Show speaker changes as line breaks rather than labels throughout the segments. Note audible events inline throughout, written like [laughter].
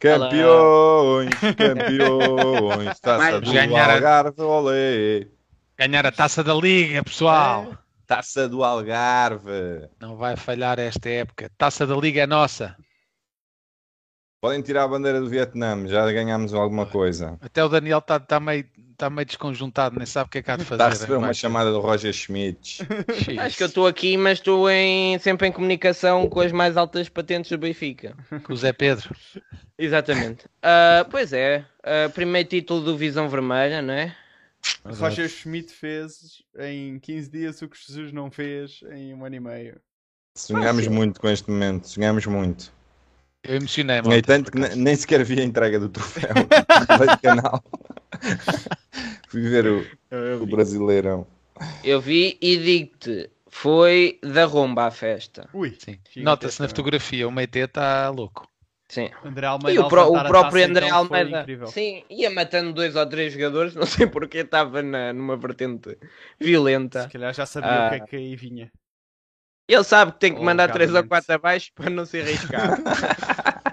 Campeões, [laughs] campeões, taça do
ganhar
Algarve, olé.
Ganhar a taça da Liga, pessoal.
Taça do Algarve.
Não vai falhar esta época. Taça da Liga é nossa.
Podem tirar a bandeira do Vietnã, já ganhámos alguma coisa.
Até o Daniel está tá meio, tá meio desconjuntado, nem sabe o que é que há de fazer.
Está a receber uma
Vai.
chamada do Roger Schmidt. [laughs]
Acho que eu estou aqui, mas estou em, sempre em comunicação com as mais altas patentes do Benfica.
Com o Zé Pedro.
Exatamente. [laughs] Ah, pois é, ah, primeiro título do Visão Vermelha, não é?
Roger Schmidt fez em 15 dias o que Jesus não fez em um ano e meio.
Sonhámos muito com este momento, sonhámos muito.
Eu emocionei-me.
Nem sequer vi a entrega do troféu [laughs] do canal. Fui ver o, o Brasileirão.
Eu vi e digo-te, foi da romba a festa.
Ui,
Nota-se na fotografia, o Meite está louco.
Sim.
André
E
Almeida
o, pró-
a levantar
o próprio André
então,
Almeida, sim, ia matando dois ou três jogadores, [laughs] não sei porque estava na, numa vertente violenta.
Se calhar já sabia
Ah.
o que é que aí vinha.
Ele sabe que tem que
Oh,
mandar três ou quatro abaixo para não se arriscar. [laughs]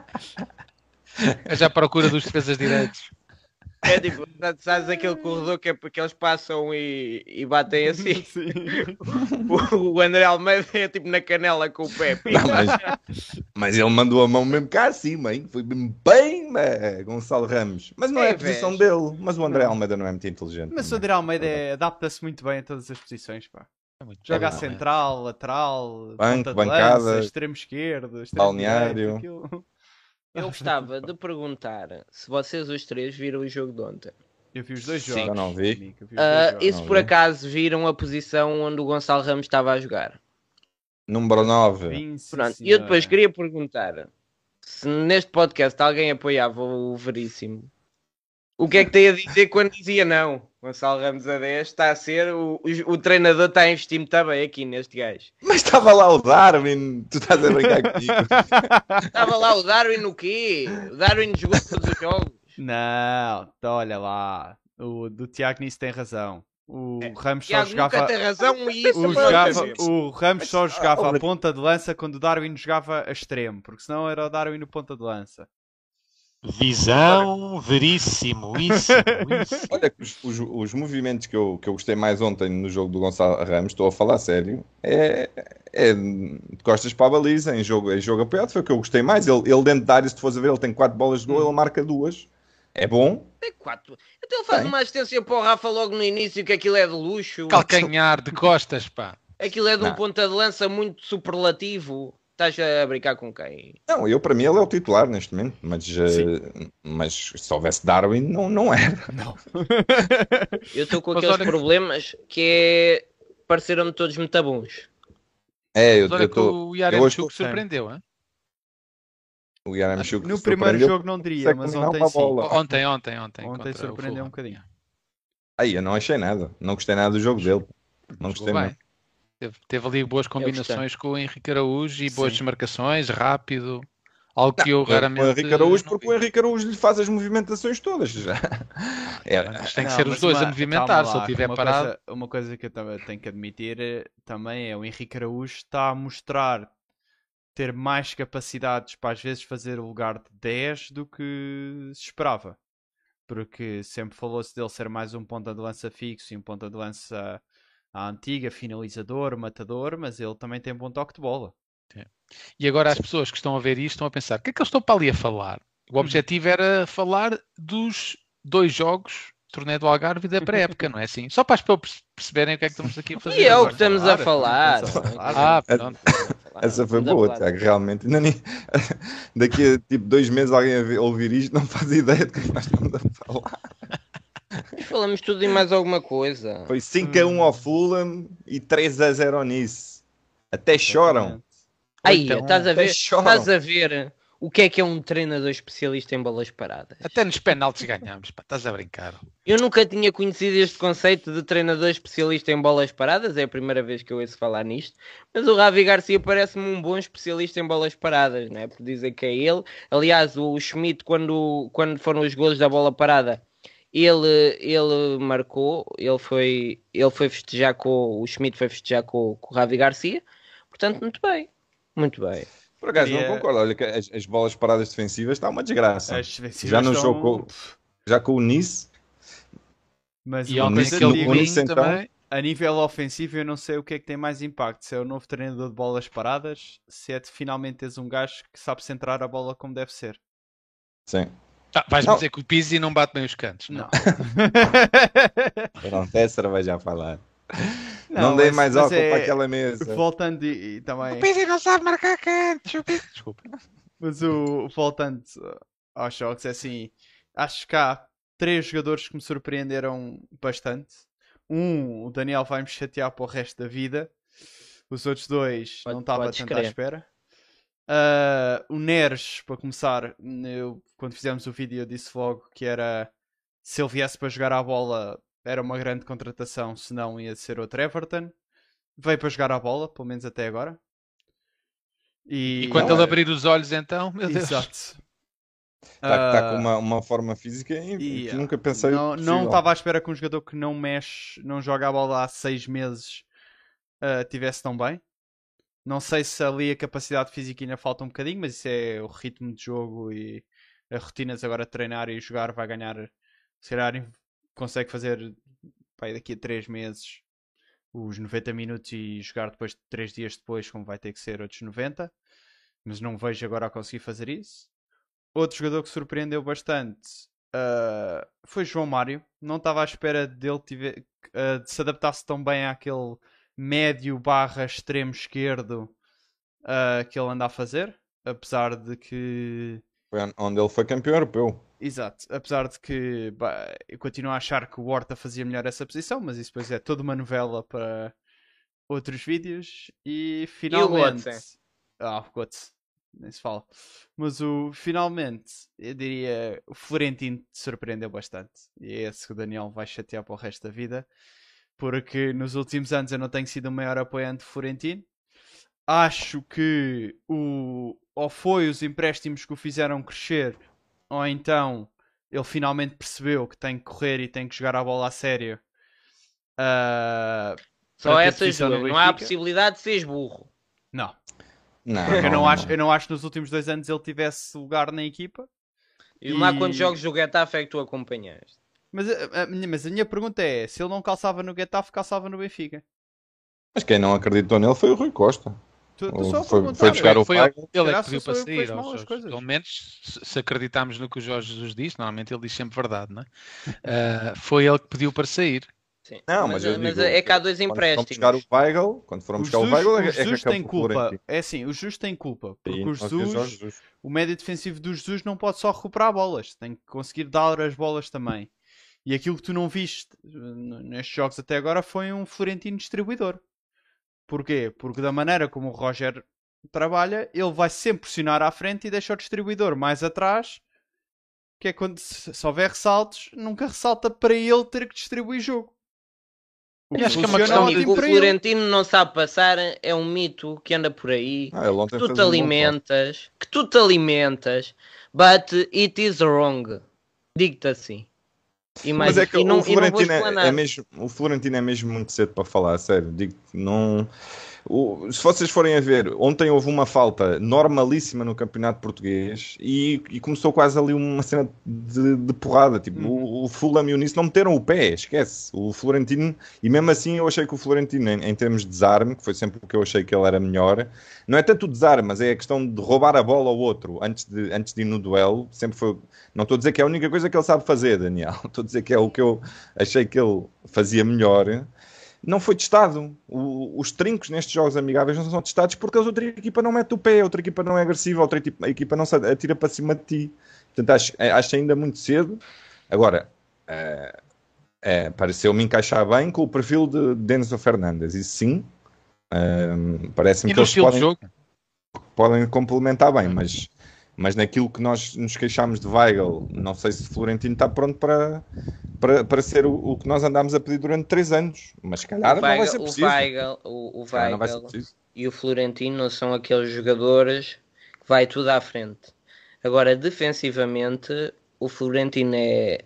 [laughs]
Já à procura dos defesas direitos.
É tipo, sabes aquele corredor que é porque eles passam e, e batem assim? [laughs]
Sim.
O, o André Almeida é tipo na canela com o pé.
Não, mas, mas ele mandou a mão mesmo cá acima, hein? Foi mesmo bem, né, Gonçalo Ramos. Mas não é,
É,
a posição dele. Mas o André Almeida não é muito inteligente.
Mas o
também.
André Almeida é- adapta-se muito bem a todas as posições, pá.
É
Joga a central, lateral,
Banco,
ponta de
bancada,
lança, extremo esquerdo, extremo
balneário.
direito,
Eu gostava de perguntar se vocês os três viram o jogo de ontem.
Eu vi os dois
Sim,
jogos.
eu não vi.
Eu vi os
Ah,
dois jogos.
e se
não
por
vi.
acaso viram a posição onde o Gonçalo Ramos estava a jogar?
Número 9.
Vim, sim,
Pronto, e eu depois queria perguntar se neste podcast alguém apoiava o Veríssimo. O que é que tem a dizer quando dizia não? Gonçalo Ramos a 10 está a ser, o, o, o treinador está a investir muito bem aqui neste gajo.
Mas estava lá o Darwin. Tu estás a brincar comigo. [laughs]
Estava lá o Darwin o quê? O Darwin jogou todos os jogos.
Não, então olha lá. O do Tiago nisso tem razão. O Ramos só
É. Tiago nunca
jogava.
tem razão e isso
O, jogava- o Ramos só
ah,
jogava a
olha-
ponta de lança quando o Darwin jogava a extremo, porque senão era o Darwin no ponta de lança.
Visão veríssimo, isso, isso. [laughs]
Olha, os, os, os movimentos que eu, que eu gostei mais ontem no jogo do Gonçalo Ramos, estou a falar sério, é, é de costas para a baliza, em jogo, em jogo apoiado, foi o que eu gostei mais. Ele, ele dentro da área, se tu fores a ver, ele tem quatro bolas de gol, ele marca duas. É bom,
Tem quatro. Então ele faz
Tem.
uma assistência para o Rafa logo no início que aquilo é de luxo.
Calcanhar de costas, pá.
Aquilo é de um
Não.
ponta de lança muito superlativo. Estás a brincar com quem?
Não, eu para mim ele é o titular neste momento, mas, eh, mas se houvesse Darwin, não, não era.
Eu estou com
Mas
aqueles
olha-
problemas que é. Pareceram-me todos muito bons.
É, eu
Mas olha que
estou.
o
eu
Yaremchuk surpreendeu, hein?
O Yaramchuk
No primeiro jogo não diria, mas ontem sim. Ontem
Ontem, ontem, ontem.
surpreendeu um bocadinho.
Aí eu não achei nada, não gostei nada do jogo dele. Não gostei muito.
Teve, teve ali boas combinações com o Henrique Araújo e boas desmarcações, rápido. Algo que eu
Com
raramente.
o Henrique Araújo,
não
porque
vi.
o Henrique Araújo lhe faz as movimentações todas. Já. É,
Mas tem que
Não,
ser os dois
uma-
a movimentar.
calma
Se
lá,
ele estiver
uma
parado.
Coisa, uma coisa que eu também tenho que admitir eh, também é o Henrique Araújo está a mostrar ter mais capacidades para às vezes fazer o lugar de 10 do que se esperava. Porque sempre falou-se dele ser mais um ponta de lança fixo e um ponta de lança à antiga, finalizador, matador, mas ele também tem bom toque de bola.
E agora as pessoas que estão a ver isto estão a pensar: o que é que eles estão para ali a falar? O objetivo era falar dos dois jogos, torneio do Algarve e da pré-época, não é assim? Só para as pessoas perceberem o que é que estamos aqui a fazer.
E é o que estamos a falar.
A.
Ah, pronto.
Essa foi
Estamos a
boa. Tiago, realmente. Ainda nem- [laughs] Daqui a tipo dois meses alguém a ouvir isto não faz [laughs] ideia de que nós estamos a falar.
Falamos tudo e mais alguma coisa.
Foi 5 a 1 ao Fulham e 3 a 0 ao Nice. Até choram.
Aí,
Então,
estás a ver?
choram.
Estás a ver o que é que é um treinador especialista em bolas paradas.
Até nos penaltis ganhamos, pá, estás a brincar.
Eu nunca tinha conhecido este conceito de treinador especialista em bolas paradas, é a primeira vez que eu ouço falar nisto, mas o Ravi Garcia parece-me um bom especialista em bolas paradas, não é? Por dizer que é ele. Aliás, o Schmidt, quando, quando foram os golos da bola parada, ele, ele marcou, ele foi, ele foi festejar com o Schmidt foi festejar com, com o Ravi Garcia, portanto, muito bem, muito bem.
Por acaso
Queria-
não concordo. Olha que as, as bolas paradas defensivas está uma desgraça.
As defensivas
Já no
estão-
jogo com- Já com o Nice,
Mas
E ontem
Nice- no-
wing
Nice, então,
também.
a nível ofensivo eu não sei o que é que tem mais impacto. Se é o novo treinador de bolas paradas, se é de finalmente teres um gajo que sabe centrar a bola como deve ser.
sim.
Ah, Vais-me
Não.
dizer que o Pizzi não bate bem os cantos. Não.
Não. [laughs]
Pronto, essa vai já falar. Não,
Não,
dei mais álcool
é-
para aquela mesa.
Voltando e, e também.
O Pizzi não sabe marcar cantos. o Pizzi- Desculpa.
Mas o voltando uh, aos jogos, é assim, acho que há três jogadores que me surpreenderam bastante. Um, o Daniel vai me chatear para o resto da vida. Os outros dois
Pode-
não estava tanto à espera. Uh, o Neres, para começar, eu, quando fizemos o vídeo eu disse logo que era se ele viesse para jogar a bola era uma grande contratação, senão ia ser outro Everton. Veio para jogar a bola, pelo menos até agora. E,
E quando
Não,
ele
é-
abrir os olhos, então, meu Deus.
Exato.
Está tá
Ah,
com uma, uma forma física e
e,
que
ah,
nunca pensei.
Não
possível.
estava à espera que um jogador que não mexe, não joga a bola há seis meses, ah, tivesse tão bem. Não sei se ali a capacidade física ainda falta um bocadinho, mas isso é o ritmo de jogo e as rotinas agora treinar e jogar vai ganhar. Se calhar consegue fazer pá, daqui a três meses os 90 minutos e jogar depois de três dias depois, como vai ter que ser outros 90. Mas não vejo agora a conseguir fazer isso. Outro jogador que surpreendeu bastante ah, foi João Mário. Não estava à espera dele tiver, ah, de se adaptasse tão bem àquele médio barra extremo esquerdo ah, que ele anda a fazer. Apesar de que.
Foi onde ele foi campeão europeu.
Exato. Apesar de que bah, eu continuo a achar que o Horta fazia melhor essa posição, mas isso depois é toda uma novela para outros vídeos. E finalmente.
Götze?
Ah, o Götze. Nem se fala. Mas o finalmente, eu diria, o Florentino te surpreendeu bastante. E é esse que o Daniel vai chatear para o resto da vida. Porque nos últimos anos eu não tenho sido o maior apoiante de Florentino. Acho que o, ou foi os empréstimos que o fizeram crescer, ou então ele finalmente percebeu que tem que correr e tem que jogar a bola a sério. Ah,
Só essas duas. Não há
Benfica.
possibilidade de seres burro.
Não,
Não,
porque eu não, acho, eu não acho que nos últimos dois anos ele tivesse lugar na equipa.
E lá
E-
quantos jogos do Getafe é que tu acompanhaste?
Mas a, a minha, mas a minha pergunta é: se ele não calçava no Getafe, calçava no Benfica?
Mas quem não acreditou nele foi o Rui Costa.
Tu, tu só
foi- foi buscar o
Foi
pai.
ele, é que pediu para sair. aos. Pelo menos, se se acreditarmos no que o Jorge Jesus disse, normalmente ele diz sempre verdade, não é? Ah, foi ele que pediu para sair.
Sim.
Não, mas, eu digo,
é que há dois
quando foram buscar
empréstimos.
o Weigl, quando foram buscar o Weigl,
o
é, é que
Jesus tem
o
culpa. É assim, o Jesus tem culpa. Porque
Aí
o Jesus,
Jesus.
o médio defensivo do Jesus não pode só recuperar bolas, tem que conseguir dar as bolas também. E aquilo que tu não viste nestes jogos até agora foi um Florentino distribuidor. Porquê? Porque da maneira como o Roger trabalha, ele vai sempre pressionar à frente e deixa o distribuidor mais atrás. Que é quando se, se houver ressaltos, nunca ressalta para ele ter que distribuir jogo. O
E acho que é uma questão de-
ótimo
Amigo, o. Florentino não sabe passar, é um mito que anda por aí.
Ah,
que tu te
um
alimentas, que tu te alimentas, but it is wrong. Digo-te assim.
Mas é que
não,
o, Florentino é, é mesmo, o Florentino é mesmo muito cedo para falar, sério. Digo não. O- se vocês forem a ver, ontem houve uma falta normalíssima no campeonato português e, e começou quase ali uma cena de, de porrada. Tipo,
Uhum.
o, o Fulham e o Nice não meteram o pé, esquece. O Florentino, e mesmo assim eu achei que o Florentino, em, em termos de desarme, que foi sempre o que eu achei que ele era melhor, não é tanto o desarme, mas é a questão de roubar a bola ao outro antes de, antes de ir no duelo. Sempre foi. Não estou a dizer que é a única coisa que ele sabe fazer, Daniel. [laughs] Estou a dizer que é o que eu achei que ele fazia melhor. Não foi testado. O- os trincos nestes jogos amigáveis não são testados porque a outra equipa não mete o pé, a outra equipa não é agressiva, a outra equipa, não se atira para cima de ti. Portanto, acho, acho ainda muito cedo. Agora, eh, é, pareceu-me encaixar bem com o perfil de Denzo Fernandes. E sim, ehm, parece-me
E
que eles podem,
jogo?
podem complementar bem, mas, mas naquilo que nós nos queixámos de Weigl, não sei se Florentino está pronto para, para, para ser o, o que nós andámos a pedir durante três anos. Mas se calhar
o
não vai
Weigl,
ser
o
preciso.
Weigl, o, o Weigl e o Florentino são aqueles jogadores que vai tudo à frente. Agora, defensivamente, o Florentino é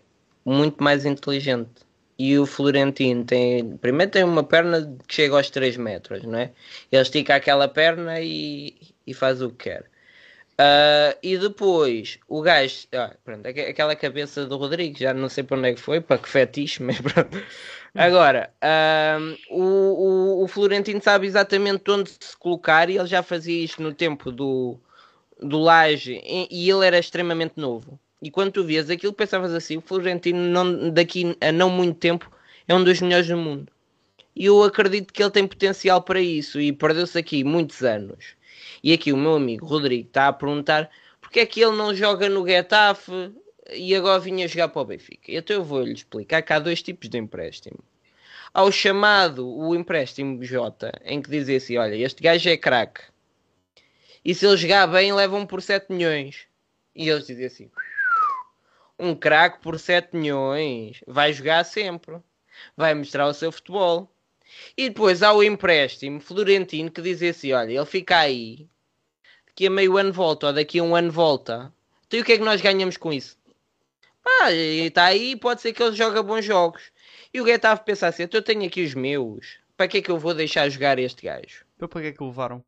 muito mais inteligente. E o Florentino tem. Primeiro tem uma perna que chega aos 3 metros, não é? Ele estica aquela perna e, e faz o que quer. Ah, e depois o gajo, ah, pronto, aqu- aquela cabeça do Rodrigo, já não sei para onde é que foi, para que fetiche, [laughs] mas pronto. Agora, o, o, o Florentino sabe exatamente onde se colocar e ele já fazia isto no tempo do, do Laje e, e ele era extremamente novo. E quando tu vias aquilo, pensavas assim: o Florentino, não, daqui a não muito tempo, é um dos melhores do mundo. E eu acredito que ele tem potencial para isso e perdeu-se aqui muitos anos. E aqui o meu amigo Rodrigo está a perguntar porque é que ele não joga no Getafe e agora vinha jogar para o Benfica. Então eu vou-lhe explicar que há dois tipos de empréstimo. Há o chamado, o empréstimo J, em que dizia assim, olha, este gajo é craque. E se ele jogar bem, levam por 7 milhões. E eles diziam assim, um craque por 7 milhões, vai jogar sempre. Vai mostrar o seu futebol. E depois há o empréstimo Florentino que dizia assim: olha, ele fica aí, daqui a meio ano volta, ou daqui a um ano volta. Então e o que é que nós ganhamos com isso? Ah, está aí, pode ser que ele joga bons jogos. E o Getafe pensa assim: então eu tenho aqui os meus, para que é que eu vou deixar jogar este gajo?
Então para que é que o levaram?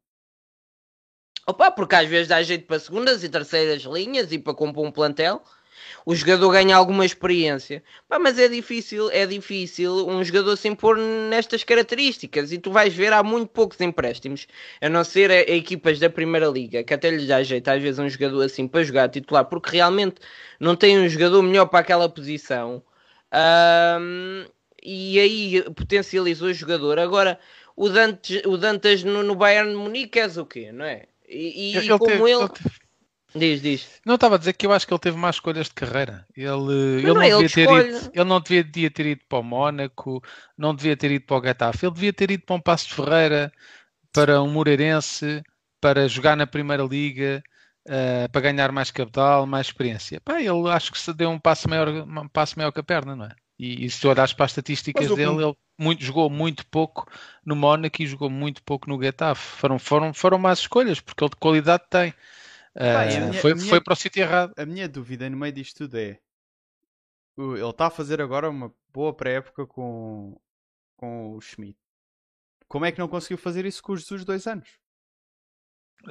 Opa, porque às vezes dá jeito para segundas e terceiras linhas e para compor um plantel. O jogador ganha alguma experiência. Pá, mas é difícil, é difícil um jogador se impor nestas características. E tu vais ver, há muito poucos empréstimos, a não ser a, a equipas da Primeira Liga, que até lhes dá jeito às vezes um jogador assim para jogar titular, porque realmente não tem um jogador melhor para aquela posição. Ahm, e aí potencializou o jogador. Agora, o Dantes, o Dantas no, no Bayern de Munique és o quê, não é? E, e como
teve-
ele...
ele teve-
Diz, diz.
Não estava a dizer que eu acho que ele teve mais escolhas de carreira. Ele, ele,
não
não,
é ele
devia
que
ter
escolhe.
ido, ele não devia, devia ter ido para o Mónaco, não devia ter ido para o Getafe, ele devia ter ido para um Passo de Ferreira, para um Moreirense, para jogar na Primeira Liga, eh, para ganhar mais capital, mais experiência. Pá, ele acho que se deu um passo maior, um passo maior que a perna, não é? E, e se tu olhares para as estatísticas
Mas
dele, ele muito, jogou muito pouco no Mónaco e jogou muito pouco no Getafe. Foram, foram, foram más escolhas, porque ele de qualidade tem.
Pá, e a
Eh,
minha-
foi,
minha-
foi para o sítio errado.
A minha dúvida no meio disto tudo é. o- Ele está a fazer agora uma boa pré-época com, com o Schmidt. Como é que não conseguiu fazer isso com os Jesus dois anos?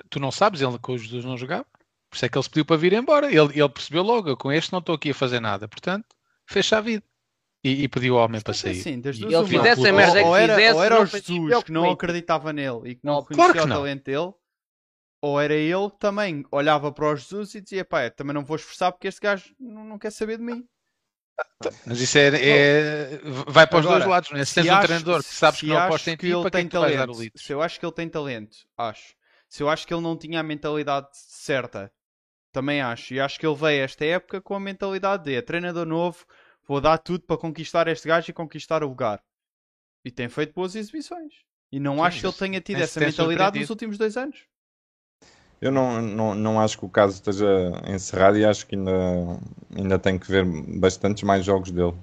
Tu não sabes, ele com os Jesus não jogava. Por isso é que ele se pediu para vir embora. Ele, ele percebeu logo, com este não estou aqui a fazer nada. Portanto, fecha a vida. E, e pediu ao homem para
Portanto, é
sair.
assim, das duas
ele fizesse
a
Ou-
merda que
ou era,
fizesse,
ou era
não
o
fazia
Jesus que não
o
acreditava nele e que não
Não,
reconhecia
claro que
o
não.
talento dele, ou era ele que também olhava para o Jesus e dizia: pá, também não vou esforçar porque este gajo não, não quer saber de mim.
Mas isso é, é- vai para os
Agora,
dois lados. Não é? Se
Se
tens um
acho-
treinador que sabes que
se
não
acho
aposta em
que
ti,
ele
é
tem
que tu vais dar o
talento, se eu acho que ele tem talento, acho. Se eu acho que ele não tinha a mentalidade certa, também acho. E acho que ele veio esta época com a mentalidade de é treinador novo, vou dar tudo para conquistar este gajo e conquistar o lugar. E tem feito boas exibições. E não
Sim,
acho que ele tenha tido essa mentalidade nos últimos dois anos.
Eu não, não, não acho que o caso esteja encerrado e acho que ainda, ainda tem que ver bastantes mais jogos dele.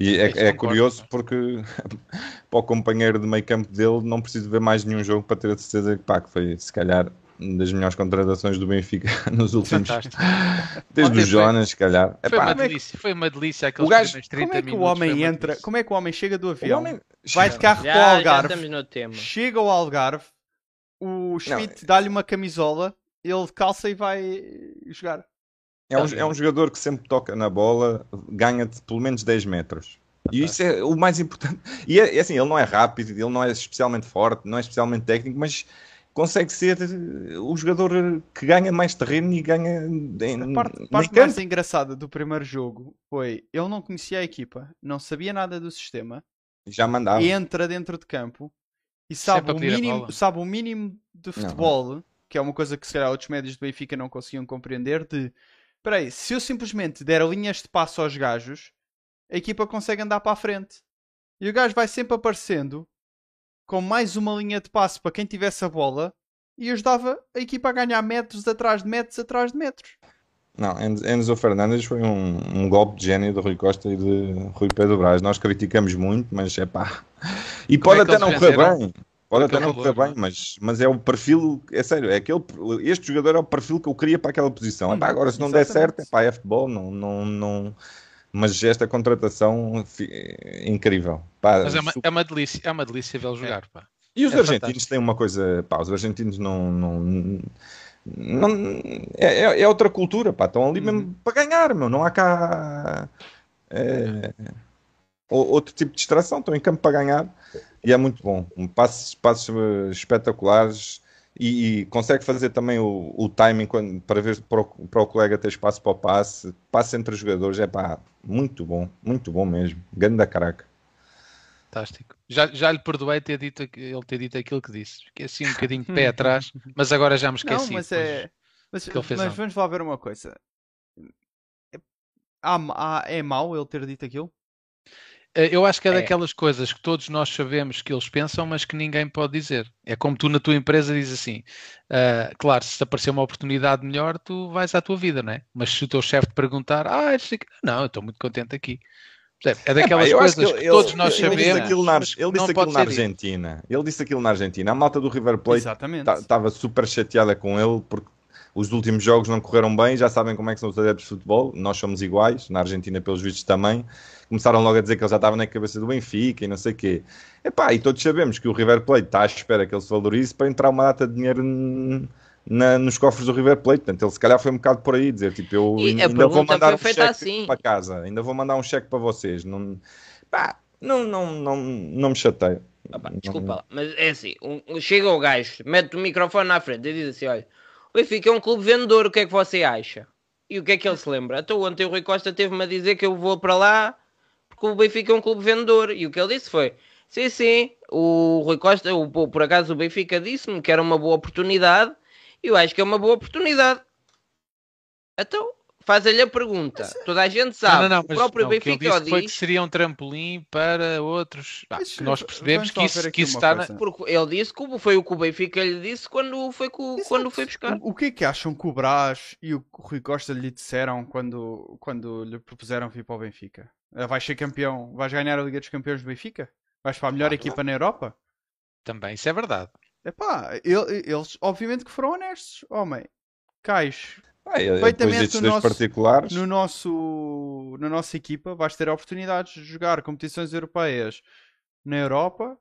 E é, é curioso porque [laughs] para o companheiro de meio campo dele não preciso ver mais nenhum jogo para ter a certeza que, pá, que foi se calhar das melhores contratações do Benfica [laughs] nos últimos
Fantástico. [laughs]
desde
Ontem
o Jonas, se calhar.
Foi
Epá,
uma delícia. Foi uma delícia aqueles
O gajo-
primeiros 30
Como é que o homem entra? Como é que o homem chega do
o
avião?
homem-
Vai de carro para o Algarve.
estamos no tema.
Chega ao Algarve, o Schmidt dá-lhe uma camisola, ele calça e vai jogar.
É um, é um jogador que sempre toca na bola, ganha-te pelo menos 10 metros. E isso é o mais importante. [laughs] E é, é assim, ele não é rápido, ele não é especialmente forte, não é especialmente técnico, mas consegue ser eh, o jogador que ganha mais terreno e ganha em,
A parte, parte mais engraçada do primeiro jogo foi ele não conhecia a equipa, não sabia nada do sistema,
Já mandava.
entra dentro de campo e sabe o, mínimo, sabe o mínimo de futebol, que é uma coisa que se calhar outros médios do Benfica não conseguiam compreender, de espera aí, se eu simplesmente der linhas de passo aos gajos, a equipa consegue andar para a frente. E o gajo vai sempre aparecendo com mais uma linha de passo para quem tivesse a bola e ajudava a equipa a ganhar metros atrás de metros atrás de metros.
Não, Enzo Enzo Fernandes foi um, um golpe de gênio de Rui Costa e de Rui Pedro Braz. Nós criticamos muito, mas é pá. E
Como
pode
é
até não correr bem. Pode até não correr bem,
é?
mas, mas é o perfil, é sério, é aquele, este jogador é o perfil que eu queria para aquela posição.
Hum,
Epá, agora, se não der certo, epá, é futebol, não, não, não. Mas esta contratação é incrível. Pá,
Mas é uma, é uma delícia, é uma delícia vê-lo jogar. Pá.
E os
é
argentinos
fantástico.
têm uma coisa, pá, os argentinos não, não, não, é, é- é outra cultura, pá. Estão ali
Uhum.
mesmo para ganhar, meu. Não há cá é, outro tipo de distração. Estão em campo para ganhar e é muito bom. Um passos, passos eh, espetaculares e, e consegue fazer também o, o timing quando- para ver para o, para o colega ter espaço para o passe. Passe entre os jogadores é pá, muito bom, muito bom mesmo. Ganda caraca.
Fantástico. Já, já lhe perdoei ter dito, ele ter dito aquilo que disse. Fiquei assim um bocadinho de pé [laughs] atrás, mas agora já me esqueci.
Não, mas é. Mas, mas vamos lá ver uma coisa. É, há- há- é mau ele ter dito aquilo?
Eh, Eu acho que é,
É.
daquelas coisas que todos nós sabemos que eles pensam, mas que ninguém pode dizer. É como tu na tua empresa dizes assim: ah, claro, se te aparecer uma oportunidade melhor, tu vais à tua vida, não é? Mas se o teu chefe te perguntar, ah, não, eu estou muito contente aqui. É daquelas
acho
coisas
que
que,
ele-
todos nós
ele disse
sabemos.
aquilo na, ele disse aquilo na. Argentina. Ele disse aquilo na Argentina. A malta do River Plate estava super chateada com ele porque os últimos jogos não correram bem. Já sabem como é que são os adeptos de futebol. Nós somos iguais. Na Argentina, pelos vistos, também. Começaram logo a dizer que ele já estava na cabeça do Benfica e não sei o quê. Epá, e todos sabemos que o River Plate está à espera que ele se valorize para entrar uma data de dinheiro na- nos cofres do River Plate. Portanto, ele se calhar foi um bocado por aí dizer, tipo, eu
E
ainda vou mandar um cheque
assim.
para casa. Ainda vou mandar um cheque para vocês. Não, pá, não, não, não, não me.
Ah pá,
Não-
desculpa lá, mas é assim, um- chega o gajo, mete o microfone na frente e diz assim, olha, o Benfica é um clube vendedor, o que é que você acha? E o que é que ele se lembra? Então ontem o Rui Costa teve-me a dizer que eu vou para lá porque o Benfica é um clube vendedor. E o que ele disse foi, sim, sim, o Rui Costa, o, por acaso o Benfica disse-me que era uma boa oportunidade e eu acho que é uma boa oportunidade. Então, faz-lhe a pergunta. Toda a gente
Não,
sabe,
não, não,
o
mas
próprio
não, o que ele
Benfica o
disse foi que
diz...
seria um trampolim para outros. Ah,
Mas,
nós percebemos que isso, que isso está na-.
Porque ele disse que o- foi o que o Benfica lhe disse quando foi, co- quando foi buscar.
O, o que é que acham que o Brás e o Rui Costa lhe disseram quando, quando lhe propuseram vir para o Benfica? Ah, Vais ser campeão, vais ganhar a Liga dos Campeões do Benfica? Vais para a melhor equipa na Europa?
Também, isso é verdade.
Epá, ele- eles obviamente que foram honestos, homem. Cais
Ah,
Perfeitamente no nosso-
particulares.
no nosso, na nossa equipa, vais ter oportunidades de jogar competições europeias na Europa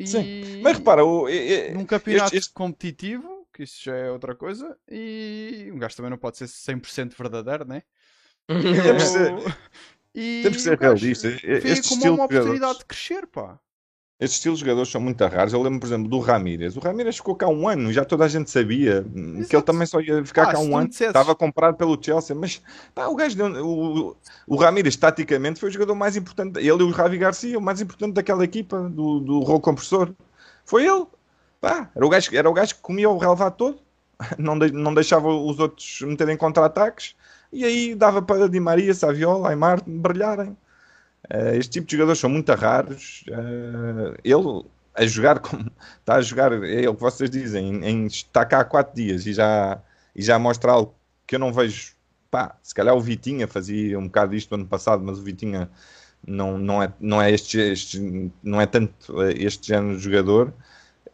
e
Sim. Mas repara, o, e- e-
num campeonato
este- este-
competitivo, que isso já é outra coisa, e um gajo também não pode ser 100% verdadeiro, né? [laughs]
Ser-
E
temos que ser realistas. Este
como uma
de jogadores-
oportunidade de crescer, pá.
Estes estilos de jogadores são muito raros. Eu lembro, por exemplo, do Ramírez. O Ramírez ficou cá um ano, já toda a gente sabia hum, que ele
Exato.
também só ia ficar
Ah,
cá um ano.
dissesses-
Estava comprado pelo Chelsea, mas pá, o gajo deu, o, o Ramírez, taticamente, foi o jogador mais importante. Ele e o Ravi Garcia, o mais importante daquela equipa, do, do rolo compressor. Foi ele. Pá, era, o gajo, era o gajo que comia o relevado todo, [laughs] não, de- não deixava os outros meterem contra-ataques, e aí dava para Di Maria, Saviola, Aymar brilharem. Eh, este tipo de jogadores são muito raros. Eh, ele a jogar como está a jogar, é o que vocês dizem, em, está cá há 4 dias e já, e já mostra algo que eu não vejo. Pá, se calhar o Vitinha fazia um bocado isto ano passado, mas o Vitinha não, não, é, não é este, este- não é tanto eh, este género de jogador.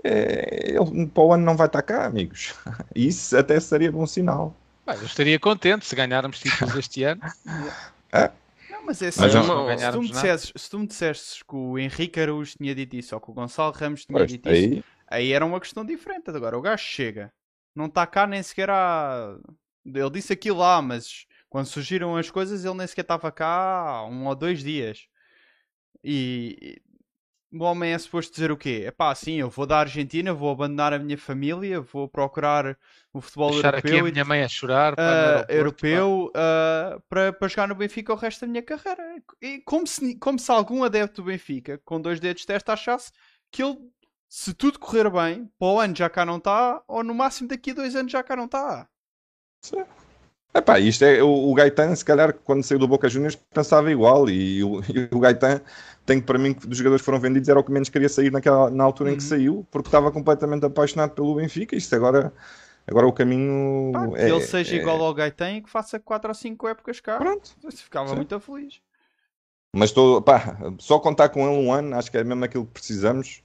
Eh, ele para o ano não vai estar cá, amigos. [laughs] Isso até seria bom sinal.
Bem, eu estaria contente se ganharmos títulos este ano. [laughs]
Não, mas é assim,
Mas
se,
não-
se tu me dissesses, se tu me dissesses que o Henrique Araújo tinha dito isso ou que o Gonçalo Ramos tinha
Pois,
dito isso,
aí,
Aí era uma questão diferente. Agora, o gajo chega, não está cá nem sequer há. Ele disse aquilo lá, mas quando surgiram as coisas, ele nem sequer estava cá há um ou dois dias. E o homem é suposto dizer o quê? É pá, sim, eu vou da Argentina, vou abandonar a minha família, vou procurar o futebol
Deixar aqui a
europeu, e-
minha mãe a chorar. aeroporto, pá.
europeu ah, para, para jogar no Benfica o resto da minha carreira. E como se, como se algum adepto do Benfica, com dois dedos de testa, achasse que ele, se tudo correr bem, para o ano já cá não está, ou no máximo daqui a dois anos já cá não está.
Epá, isto é, o, o Gaetan, se calhar, quando saiu do Boca Juniors, pensava igual. E o, e o Gaetan, tem para mim, que dos jogadores que foram vendidos, era o que menos queria sair naquela, na altura em que
Uhum.
saiu, porque estava completamente apaixonado pelo Benfica. Isto agora, agora o caminho.
Pá, que
é,
ele seja
é-
igual ao Gaetan e que faça 4 ou 5 épocas cá.
Pronto.
Eu ficava
Sim.
muito feliz.
Mas estou, pá, só contar com ele um ano, acho que é mesmo aquilo que precisamos.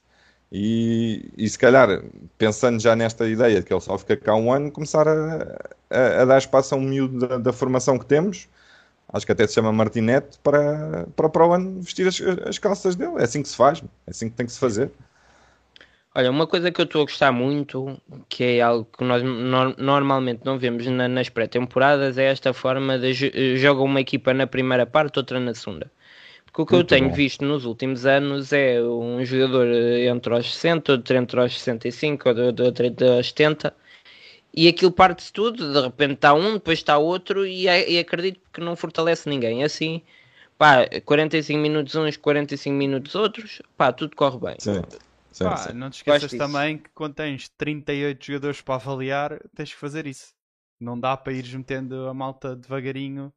E, e se calhar, pensando já nesta ideia de que ele só fica cá um ano, começar a, a, a dar espaço a um miúdo da, da formação que temos, acho que até se chama Martinete, para, para, para o ano vestir as, as calças dele. É assim que se faz, é assim que tem que se fazer.
Olha, uma coisa que eu estou a gostar muito, que é algo que nós nor- normalmente não vemos na- nas pré-temporadas, é esta forma de jo- joga uma equipa na primeira parte, outra na segunda. Porque o que eu
Muito
tenho
bom.
visto nos últimos anos é um jogador entre os 60, outro entre os 65, outro entre os 70, e aquilo parte-se tudo, de repente está um, depois está outro, e, é- e acredito que não fortalece ninguém. Assim, pá, 45 minutos uns, 45 minutos outros, pá, tudo corre bem.
Sim,
Pá,
sim.
não te esqueças também que quando tens 38 jogadores para avaliar, tens que fazer isso. Não dá para ires metendo a malta devagarinho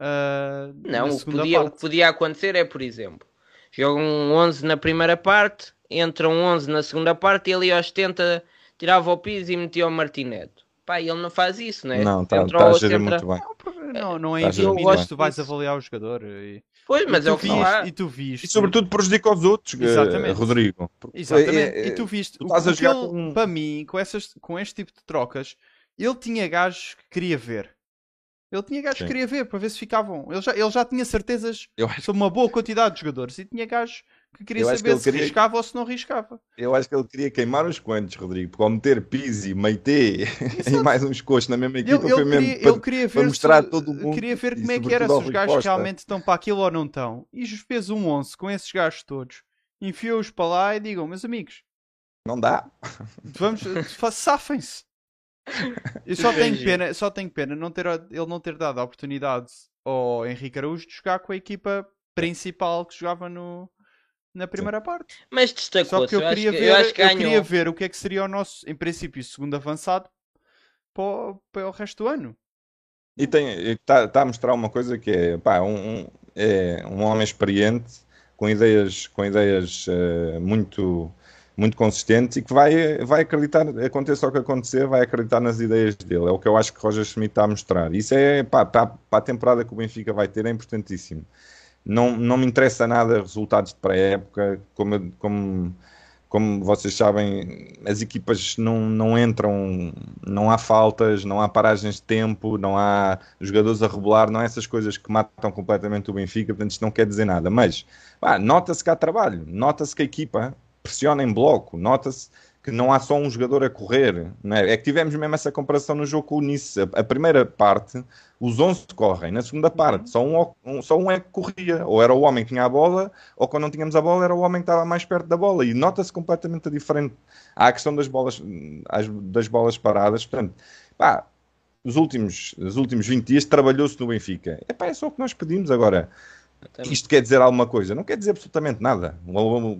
ah,
Não,
na
o que, podia, o que podia acontecer é, por exemplo, jogam 11 na primeira parte, entram 11 na segunda parte e ali aos 70 tirava o piso e metia o Martineto. Pá, ele não faz isso, né?
Não,
Entra
tá
o
a gerir muito bem.
Não, não é
Tá
em
a gerir
20
muito
minutos
bem.
tu vais avaliar o jogador. E,
Pois, mas é o que
viste, e tu viste.
E sobretudo prejudica os outros, eh,
Exatamente.
Rodrigo.
Exatamente.
É, é,
e tu viste.
tu estás a
o
jogar
ele,
com-
Para mim, com, essas, com este tipo de trocas, ele tinha gajos que queria ver. Ele tinha gajos
Sim.
que queria ver para ver se ficavam. Ele já, ele já tinha certezas sobre uma boa quantidade de jogadores e tinha gajos que queria saber
que ele
se
queria-
riscava ou se não riscava.
eu acho que ele queria queimar os coentos, Rodrigo, porque ao meter Pizzi, Meite [laughs] e mais uns coxos na mesma
Ele,
equipa
ele
foi mesmo
queria,
para-
ele queria ver,
mostrar
se,
todo mundo
queria ver como é que era, se os gajos realmente estão para aquilo ou não estão. E fez um 11 com esses gajos todos. Enfiou-os para lá e digam, meus amigos,
Não dá.
Vamos, safem-se. Eu só tenho pena, só tenho pena não ter, ele não ter dado a oportunidade ao Henrique Araújo de jogar com a equipa principal que jogava no, na primeira parte.
Mas
Só
destacou-se.
porque eu
Eu, acho
queria,
que,
ver,
eu acho que
eu queria ver o que é que seria o nosso, em princípio, segundo avançado para o, para o resto do ano.
E está tá a mostrar uma coisa que é, pá, um, um- é um homem experiente, com ideias, com ideias eh, muito, muito consistentes e que vai, vai acreditar, aconteça o que acontecer, vai acreditar nas ideias dele. É o que eu acho que Roger Schmidt está a mostrar. Isso é, para, para a temporada que o Benfica vai ter, é importantíssimo. Não, não me interessa nada resultados de pré-época, como, como, como vocês sabem, as equipas não, não entram, não há faltas, não há paragens de tempo, não há jogadores a rebolar, não há essas coisas que matam completamente o Benfica, portanto isto não quer dizer nada. Mas nota-se que há trabalho, nota-se que a equipa pressiona em bloco, nota-se que não há só um jogador a correr. É? é que tivemos mesmo essa comparação no jogo com o Nice. A, primeira parte, os 11 correm, na segunda parte, só um, um- só um é que corria. Ou era o homem que tinha a bola, ou quando não tínhamos a bola, era o homem que estava mais perto da bola. E nota-se completamente a diferente. Há a questão das bolas, as- das bolas paradas. Portanto, pá, os últimos, os últimos 20 dias trabalhou-se no Benfica. Epá, é só o que nós pedimos agora. Isto quer dizer alguma coisa? Não quer dizer absolutamente nada.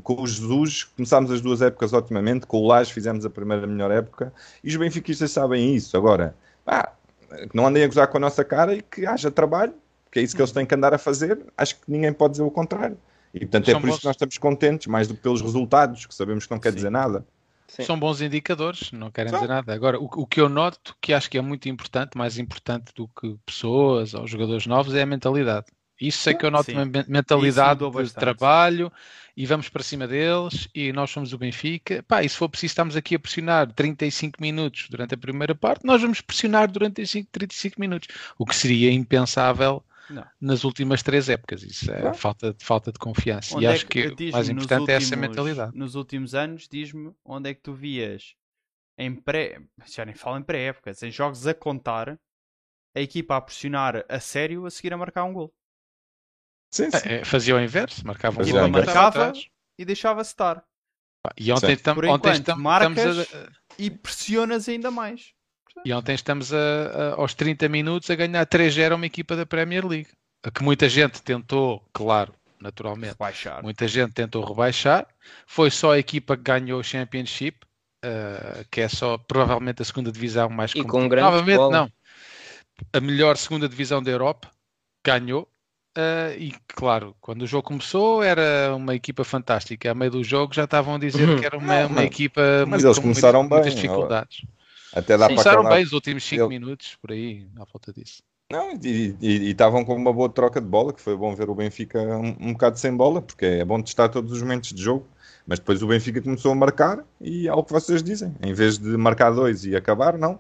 Com o Jesus começámos as duas épocas otimamente, com o Lage fizemos a primeira melhor época e os benfiquistas sabem isso. Agora, pá, que não andem a gozar com a nossa cara e que haja trabalho, que é isso que eles têm que andar a fazer. Acho que ninguém pode dizer o contrário. E portanto é
São
por isso
bons-
que nós estamos contentes, mais do que pelos resultados, que sabemos que não quer
Sim.
dizer nada.
Sim.
São bons indicadores, não querem
São.
dizer nada. Agora, o, o que eu noto, que acho que é muito importante, mais importante do que pessoas ou jogadores novos, é a mentalidade. Isso sei que eu noto
Sim.
uma men- mentalidade de trabalho e vamos para cima deles e nós somos o Benfica. Pá, e se for preciso, estamos aqui a pressionar 35 minutos durante a primeira parte, nós vamos pressionar durante 35, 35 minutos, o que seria impensável
Não.
nas últimas três épocas. Isso é
Claro.
falta, de- falta de confiança.
Onde
e
é
acho que, o
diz-me,
mais importante é essa
últimos-
mentalidade.
Nos últimos anos, diz-me onde é que tu vias em pré. Já nem falo em pré-épocas, em jogos a contar, a equipa a pressionar a sério a seguir a marcar um gol.
Sim, sim.
É, fazia o inverso, marcava um gol e
Marcava. E deixava-se estar.
E ontem, tam-
Por
ontem
enquanto,
tam-
marcas-
estamos a,
E pressionas ainda mais.
e ontem estamos a- a- aos 30 minutos a ganhar 3-0 a uma equipa da Premier League. A que muita gente tentou, claro, naturalmente,
Baixar.
muita gente tentou rebaixar. Foi só a equipa que ganhou o Championship, eh, que é só provavelmente a segunda divisão mais
E com
competitiva.
grande
Provavelmente
futebol.
não. A melhor segunda divisão da Europa ganhou. Eh, e claro, quando o jogo começou era uma equipa fantástica. A meio do jogo já estavam a dizer que era uma,
Não, [laughs]
uma equipa
mas
muito,
eles
com
começaram
muitas
bem,
dificuldades.
Até dá
Sim.
para
Começaram bem os últimos 5
Ele-
minutos, por aí, à volta disso.
Não, e estavam com uma boa troca de bola, que foi bom ver o Benfica um, um bocado sem bola, porque é bom testar todos os momentos de jogo. Mas depois o Benfica começou a marcar e é o que vocês dizem. Em vez de marcar dois e acabar, não.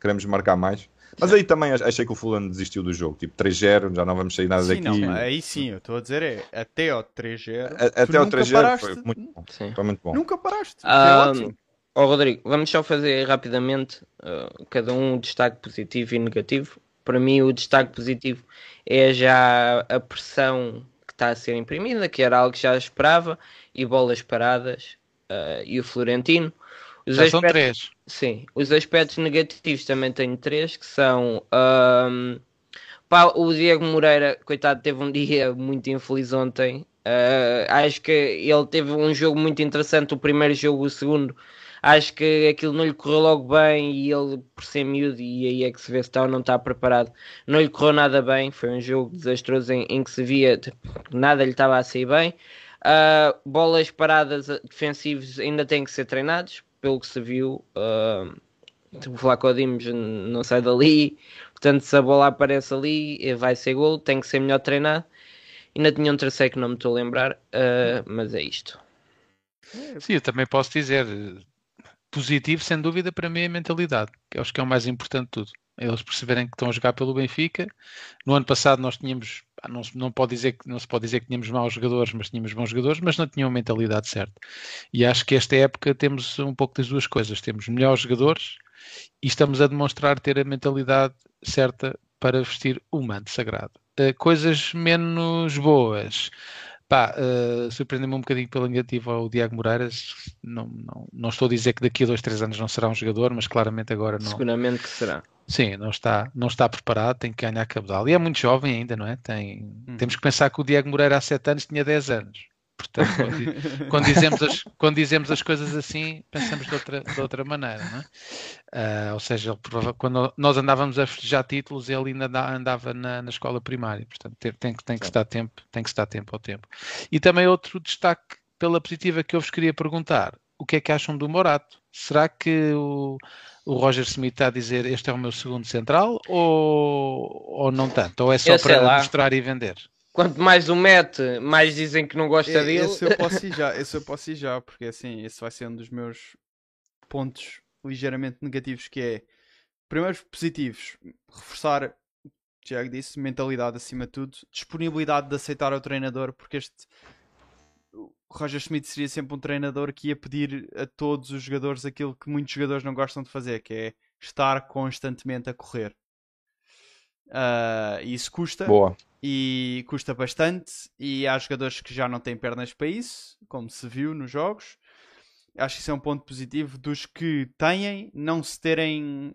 Queremos marcar mais. Mas aí também ach- achei que o Fulham desistiu do jogo. Tipo 3-0, já não vamos sair nada
Sim,
daqui.
não, aí sim, eu estou a dizer é até ao 3-0.
A-
tu
Até o
nunca
3-0
paraste-
foi muito bom.
Sim.
Foi muito bom.
Nunca paraste.
Ah,
ótimo.
Ó Rodrigo, vamos só fazer rapidamente uh, cada um um destaque positivo e negativo. Para mim, o destaque positivo é já a pressão que está a ser imprimida, que era algo que já esperava, e bolas paradas uh, e o Florentino. Os
Já são
aspectos-
três.
Sim, os aspectos negativos também tenho três, que são ahm, pá, o Diego Moreira, coitado, teve um [laughs] dia muito infeliz ontem. Ah, acho que ele teve um jogo muito interessante, o primeiro jogo, o segundo. Acho que aquilo não lhe correu logo bem e ele, por ser miúdo, e aí é que se vê se está ou não está preparado, não lhe correu nada bem. Foi um jogo desastroso em, em que se via tipo, que nada lhe estava a sair bem. Ah, bolas paradas defensivos ainda têm que ser treinados, pelo que se viu. ah, o Flaco Dimos não sai dali, portanto, se a bola aparece ali, eh, vai ser gol, tem que ser melhor treinado. Ainda tinha um terceiro que não me estou a lembrar, ah, mas é isto.
Sim, eu também posso dizer eh, positivo, sem dúvida, para mim é a mentalidade, que acho que é o mais importante de tudo. Eles perceberem que estão a jogar pelo Benfica. No ano passado nós tínhamos, não, não, pode dizer que, não se pode dizer que tínhamos maus jogadores, mas tínhamos bons jogadores, mas não tinham a mentalidade certa. E acho que esta época temos um pouco das duas coisas. Temos melhores jogadores e estamos a demonstrar ter a mentalidade certa para vestir o manto sagrado. Eh, coisas menos boas. Pá, eh, surpreendeu-me um bocadinho pela negativa ao Diego Moreiras. Não, não, não estou a dizer que daqui a dois, três anos não será um jogador, mas claramente agora não.
Seguramente que será.
Sim, não está, não está preparado, tem que ganhar cabedal. E é muito jovem ainda, não é? Tem, Temos que pensar que o Diego Moreira há sete anos tinha 10 anos. Portanto, quando, [laughs] quando dizemos as, quando dizemos as coisas assim, pensamos de outra, de outra maneira, não é? Ah, ou seja, ele quando nós andávamos a festejar títulos, ele ainda anda- andava na, na escola primária. Portanto, tem, tem que, tem, que se dar tempo, tem que dar tempo ao tempo. E também outro destaque pela positiva que eu vos queria perguntar: o que é que acham do Morato? Será que o, o Roger Smith está a dizer este é o meu segundo central ou, ou não tanto? Ou é só
Eu
para mostrar e vender?
Quanto mais o mete, mais dizem que não gosta dele.
Esse eu posso ir já, [laughs] esse eu posso ir já, porque assim, esse vai ser um dos meus pontos ligeiramente negativos, que é, primeiros positivos, reforçar, Tiago disse, mentalidade acima de tudo, disponibilidade de aceitar o treinador, porque este o Roger Schmidt seria sempre um treinador que ia pedir a todos os jogadores aquilo que muitos jogadores não gostam de fazer, que é estar constantemente a correr. Ah, e isso custa
Boa.
e custa bastante e há jogadores que já não têm pernas para isso, como se viu nos jogos. Acho que isso é um ponto positivo dos que têm não se terem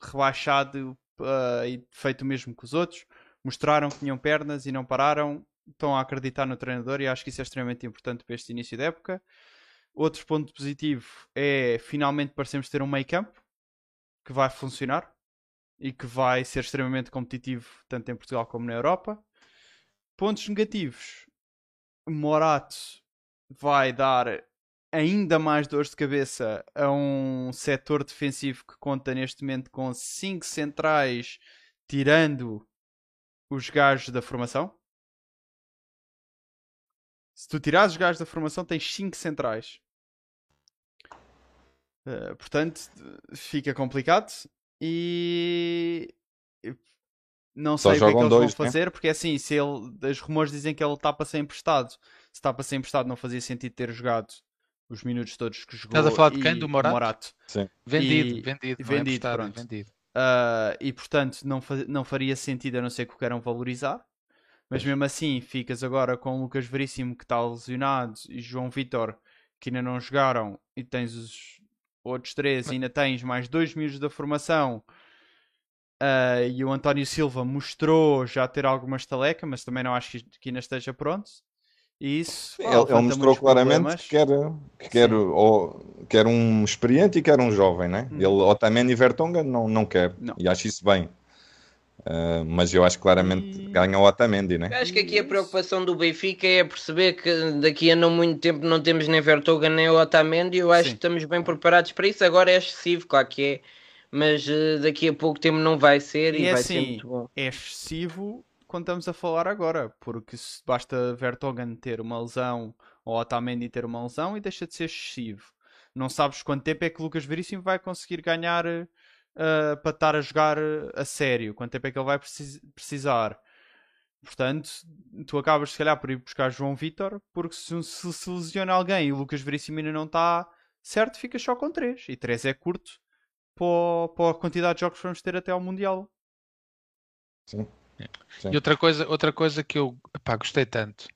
rebaixado ah, e feito o mesmo que os outros. Mostraram que tinham pernas e não pararam. Estão a acreditar no treinador e acho que isso é extremamente importante para este início da época. Outro ponto positivo é finalmente parecemos ter um meio campo que vai funcionar e que vai ser extremamente competitivo tanto em Portugal como na Europa. Pontos negativos: Morato vai dar ainda mais dores de cabeça a um setor defensivo que conta neste momento com 5 centrais, tirando os gajos da formação. Se tu tirares os gajos da formação, tens 5 centrais. Uh, portanto, fica complicado. E não
Só
sei o que é que eles
dois,
vão
né?
fazer, porque assim, se ele, os rumores dizem que ele está para ser emprestado. Se está para ser emprestado, não fazia sentido ter jogado os minutos todos que jogou.
Estás a falar de
e-
quem? Do Morato?
E-
Vendido, vendido, não é
vendido,
é
pronto.
vendido.
Uh, e portanto não, fa- não faria sentido a não ser que o queiram valorizar. Mas mesmo assim, ficas agora com o Lucas Veríssimo que está lesionado e João Vitor que ainda não jogaram e tens os outros três, ainda tens mais dois miúdos da formação. Uh, e o António Silva mostrou já ter alguma estaleca, mas também não acho que, que ainda esteja pronto. E isso
Ele, ele mostrou claramente
problemas.
que quer, que, quer, ou, quer um experiente e quer um jovem, né?
Hum.
Ele, Otamendi e Vertonghen não, não quer.
Não.
E acho isso bem. Ah, mas eu acho que claramente
E-
ganha o Otamendi, né?
Eu Acho que aqui a preocupação do Benfica é perceber que daqui a não muito tempo não temos nem Vertogen nem Otamendi. Eu acho
Sim.
que estamos bem preparados para isso. Agora é excessivo, claro que é, mas eh, daqui a pouco tempo não vai ser e,
E é
vai
assim,
ser muito bom.
é excessivo quando estamos a falar agora, porque se basta Vertonghen ter uma lesão ou Otamendi ter uma lesão e deixa de ser excessivo. Não sabes quanto tempo é que Lucas Veríssimo vai conseguir ganhar eh, ah, para estar a jogar a sério, quanto tempo é que ele vai precis- precisar. Portanto, tu acabas se calhar por ir buscar João Vitor, porque se se, se lesiona alguém e o Lucas Veríssimo ainda não está certo, ficas só com 3. E 3 é curto para, para a quantidade de jogos que vamos ter até ao Mundial.
Sim.
E outra coisa, outra coisa que eu epá, gostei tanto,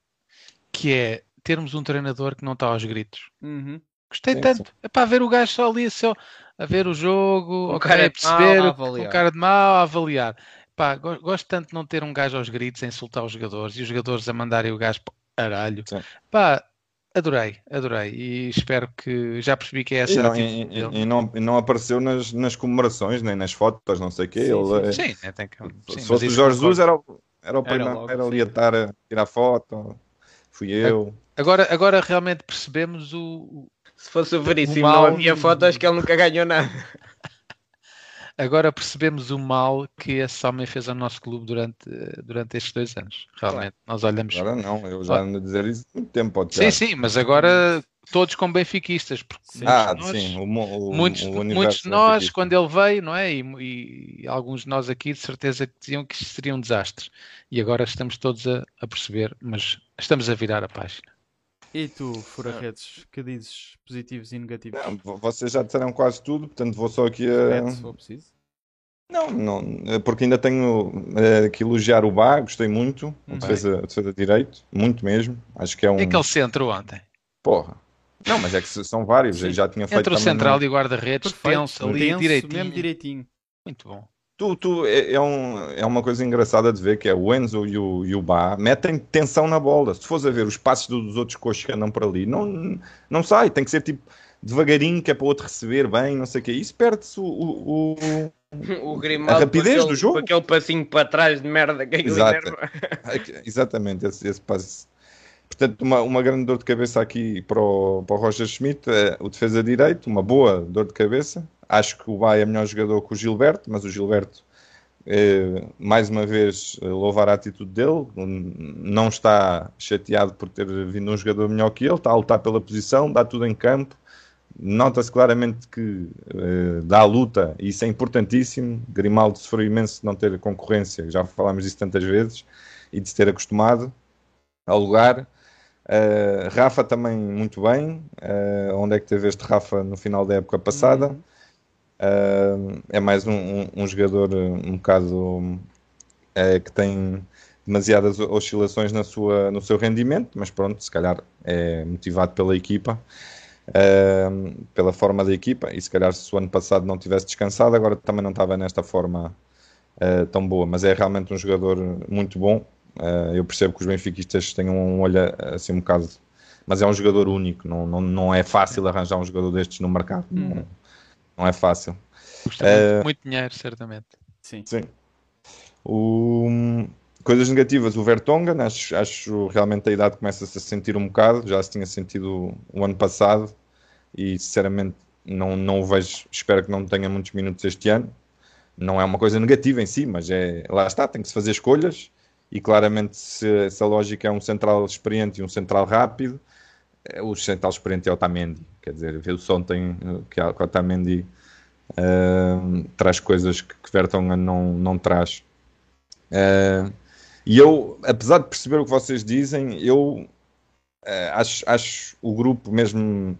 que é termos um treinador que não está aos gritos.
Uhum.
Gostei
Sim,
tanto. É para ver o gajo só ali só a ver o jogo, ok,
cara
a perceber,
a avaliar.
cara de mal, a avaliar. Pá, go- gosto tanto de não ter um gajo aos gritos a insultar os jogadores e os jogadores a mandarem o gajo para o aralho.
Sim.
Pá, adorei, adorei. E espero que já percebi que é essa
E
a
não, e- e-
dele.
e não- e não apareceu nas, nas comemorações, nem nas fotos, não sei o quê.
Sim,
Ele,
sim.
é-
Sim, tem que... sim,
se fosse o Jorge. Jesus, era, o- era o
Era
primeiro
logo,
ali a estar a tirar foto. Fui eu.
Agora, agora realmente percebemos o, o-
Se fosse o Veríssimo,
mal-
não havia fotos que ele nunca ganhou nada. [laughs]
agora percebemos o mal que esse homem fez ao nosso clube durante, durante estes dois anos. Realmente, nós olhamos.
Agora não, eu já ando a dizer isso há muito tempo. ó,
Sim, sim, mas agora todos como benfiquistas, porque
Sim.
Ah,
muitos de nós,
sim, o, o,
muitos,
o
muitos de nós, quando ele veio, não é? E, e alguns de nós aqui de certeza que diziam que isto seria um desastre. E agora estamos todos a, a perceber, mas estamos a virar a página.
E tu, Fura-Redes, que dizes positivos e negativos?
Não, vo- vocês já disseram quase tudo, portanto vou só aqui
É,
a.
se for preciso.
Não, não, porque ainda tenho eh, que elogiar o Bá, gostei muito, o
Uhum.
defesa, defesa de direito, muito mesmo. Acho que é um.
E aquele centro ontem,
Porra. Não, mas é que são vários, eu já tinha feito
entre o central
no-
e o guarda-redes, tenso ali,
Tenso,
direitinho.
mesmo direitinho.
Muito bom.
Tu, tu, é, é um, é uma coisa engraçada de ver que é o Enzo e o, e o Bá metem tensão na bola. Se fores a ver os passos dos outros coxos que andam por ali, não, não sai, tem que ser tipo devagarinho, que é para o outro receber bem, não sei o quê. Isso perde-se o, o, o- [laughs]
O
A rapidez
aquele,
do jogo.
aquele passinho para trás de merda que aquilo
Exato. [laughs] Exatamente, esse, esse passe. Portanto, uma, uma grande dor de cabeça aqui para o, para o Roger Schmidt, é o defesa direito, uma boa dor de cabeça. Acho que o Bá é melhor jogador que o Gilberto, mas o Gilberto, eh, mais uma vez, eh, louvar a atitude dele. Não está chateado por ter vindo um jogador melhor que ele, está a lutar pela posição, dá tudo em campo. Nota-se claramente que eh, dá a luta e isso é importantíssimo. Grimaldo sofreu imenso de não ter concorrência, já falámos disso tantas vezes, e de se ter acostumado ao lugar. Uh, Rafa também muito bem. Uh, onde é que teve este Rafa no final da época passada? Uh, é mais um, um- um jogador um bocado uh, que tem demasiadas oscilações na sua, no seu rendimento, mas pronto, se calhar é motivado pela equipa, uh, pela forma da equipa, e se calhar se o ano passado não tivesse descansado, agora também não estava nesta forma uh, tão boa, mas é realmente um jogador muito bom. Eu percebo que os benfiquistas tenham um olho assim um bocado, mas é um jogador único, não, não, não é fácil arranjar um jogador destes no mercado, não, não é fácil.
Custa
Eh,
muito, muito dinheiro, certamente.
Sim.
Sim. O- Coisas negativas, o Vertonghen, acho, acho realmente a idade começa-se a sentir um bocado, já se tinha sentido o ano passado e sinceramente não, não o vejo, espero que não tenha muitos minutos este ano. Não é uma coisa negativa em si, mas é, lá está, tem que se fazer escolhas e claramente se, se a lógica é um central experiente e um central rápido, é, o central experiente é o Tamendi, quer dizer, viu-se ontem eh, que a- que o Tamendi Uh, traz coisas que, que Vertonghen não, não traz. Uh, e eu, apesar de perceber o que vocês dizem, eu uh, acho, acho o grupo mesmo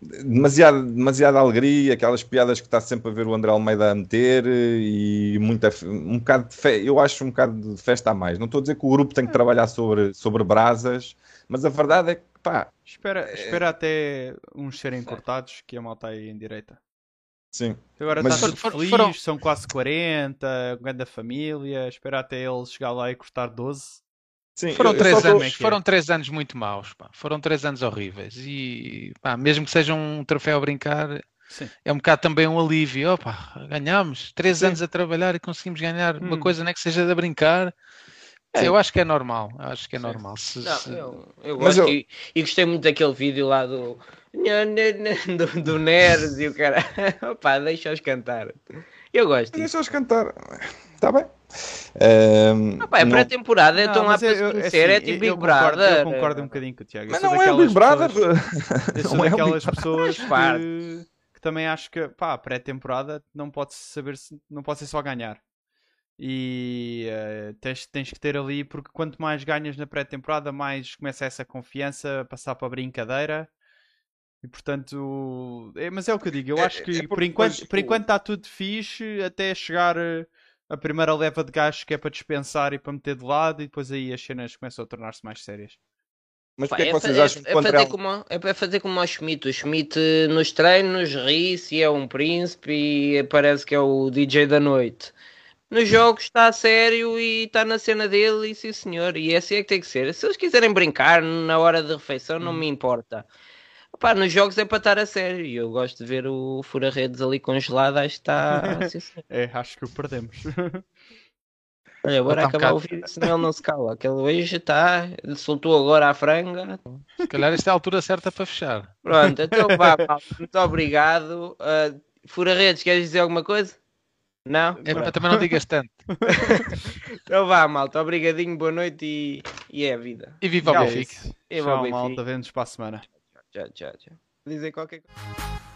demasiado, demasiada alegria, aquelas piadas que está sempre a ver o André Almeida a meter e muita, um bocado de fe, eu acho um bocado de festa a mais. Não estou a dizer que o grupo tem que trabalhar sobre, sobre brasas, mas a verdade é que pá,
Espera, espera até uns serem cortados, que a malta aí em direita.
sim.
Agora
Mas
está tudo
foram-
feliz,
foram-
são quase 40, grande família. Espera até ele chegar lá e cortar 12.
Sim,
Foram
eu- eu
três,
tô-
anos,
é é.
foram três anos muito maus, pá. foram três anos horríveis. E pá, mesmo que seja um troféu a brincar,
Sim.
é um bocado também um alívio. Opa, ganhámos três
Sim.
anos a trabalhar e conseguimos ganhar uma
Hum.
coisa, nem que seja de brincar. É, eu acho que é normal. Acho que é
Sim.
normal. Se-
Não,
se-
eu, eu gosto
eu-
E, e gostei muito daquele vídeo lá do do, do Neres e o cara. [laughs] Opá, deixa-os cantar. Eu gosto.
Deixa-os cantar. Está bem. Ehm,
Opá, é
não-
pré-temporada, estão lá para
eu-
se
eu-
conhecer, é
assim,
tipo
eu
Big
concordo-
Brother.
Eu concordo um bocadinho com o Tiago. Eu
Mas
sou
não é Big Brother.
pessoas- [laughs] Eu sou
Não é
daquelas pessoas que, que também acho que pá, a pré-temporada não pode saber se não pode ser só ganhar. E eh, tens, tens que ter ali, porque quanto mais ganhas na pré-temporada, mais começa essa confiança a passar para a brincadeira. E portanto, é, mas é o que eu digo, eu
É-
acho que
é
por enquanto
depois
por enquanto está tudo fixe até chegar eh, a primeira leva de gajos que é para dispensar e para meter de lado, e depois aí as cenas começam a tornar-se mais sérias.
Mas
Pá,
é que
é,
vocês
fa- é-
acham que
é
contra
fazer como, é para fazer como o Schmidt. O Schmidt eh, nos treinos ri-se e é um príncipe e parece que é o DJ da noite. Nos jogos está a sério e está na cena dele e sim senhor. E assim é que tem que ser. Se eles quiserem brincar na hora de refeição, não me importa. Pá, nos jogos é para estar a sério. E eu gosto de ver o Fura-Redes ali congelado. Acho que está. [laughs]
É, acho que o perdemos. [laughs]
Olha, bora
Tá um
acabar o vídeo, senão ele não se cala. Aquele hoje está. Soltou agora a franga.
Se calhar esta é a altura certa para fechar.
Pronto, então vá, [laughs] malta. Muito obrigado. Uh, Fura Redes, queres dizer alguma coisa? Não?
É, também não digas tanto. [laughs]
Então vá, malta. Obrigadinho, boa noite e, e é a vida.
E viva o. Benfica.
E ao
Tchau,
Benfica.
malta, vemos para a semana.
Tchau, tchau, tchau. Dizer qualquer coisa.